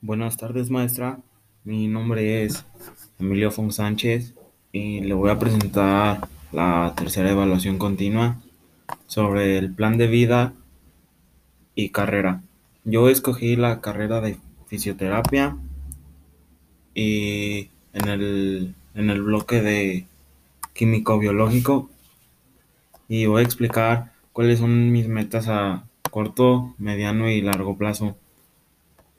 Buenas tardes, maestra. Mi nombre es Emilio Fon Sánchez y le voy a presentar la tercera evaluación continua sobre el plan de vida y carrera. Yo escogí la carrera de fisioterapia y en el, en el bloque de químico biológico y voy a explicar cuáles son mis metas a corto, mediano y largo plazo.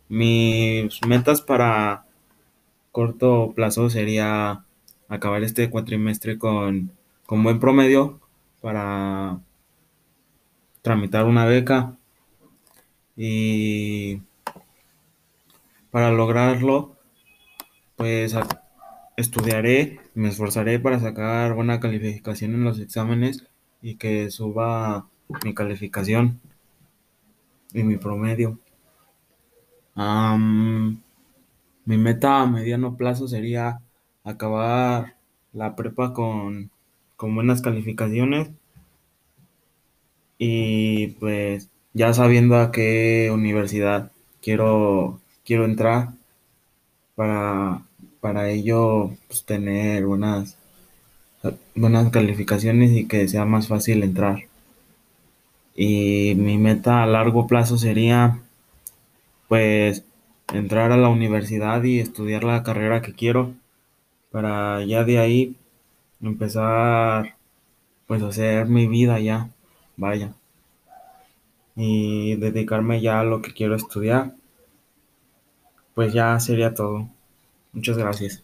Mis metas para corto plazo sería acabar este cuatrimestre con, con buen promedio para tramitar una beca y para lograrlo pues estudiaré, me esforzaré para sacar buena calificación en los exámenes y que suba mi calificación y mi promedio. Mi meta a mediano plazo sería acabar la prepa con, con buenas calificaciones y pues ya sabiendo a qué universidad quiero, quiero entrar para, para ello pues, tener buenas, buenas calificaciones y que sea más fácil entrar. Y mi meta a largo plazo sería pues entrar a la universidad y estudiar la carrera que quiero para ya de ahí empezar pues a hacer mi vida ya, vaya. Y dedicarme ya a lo que quiero estudiar. Pues ya sería todo. Muchas gracias.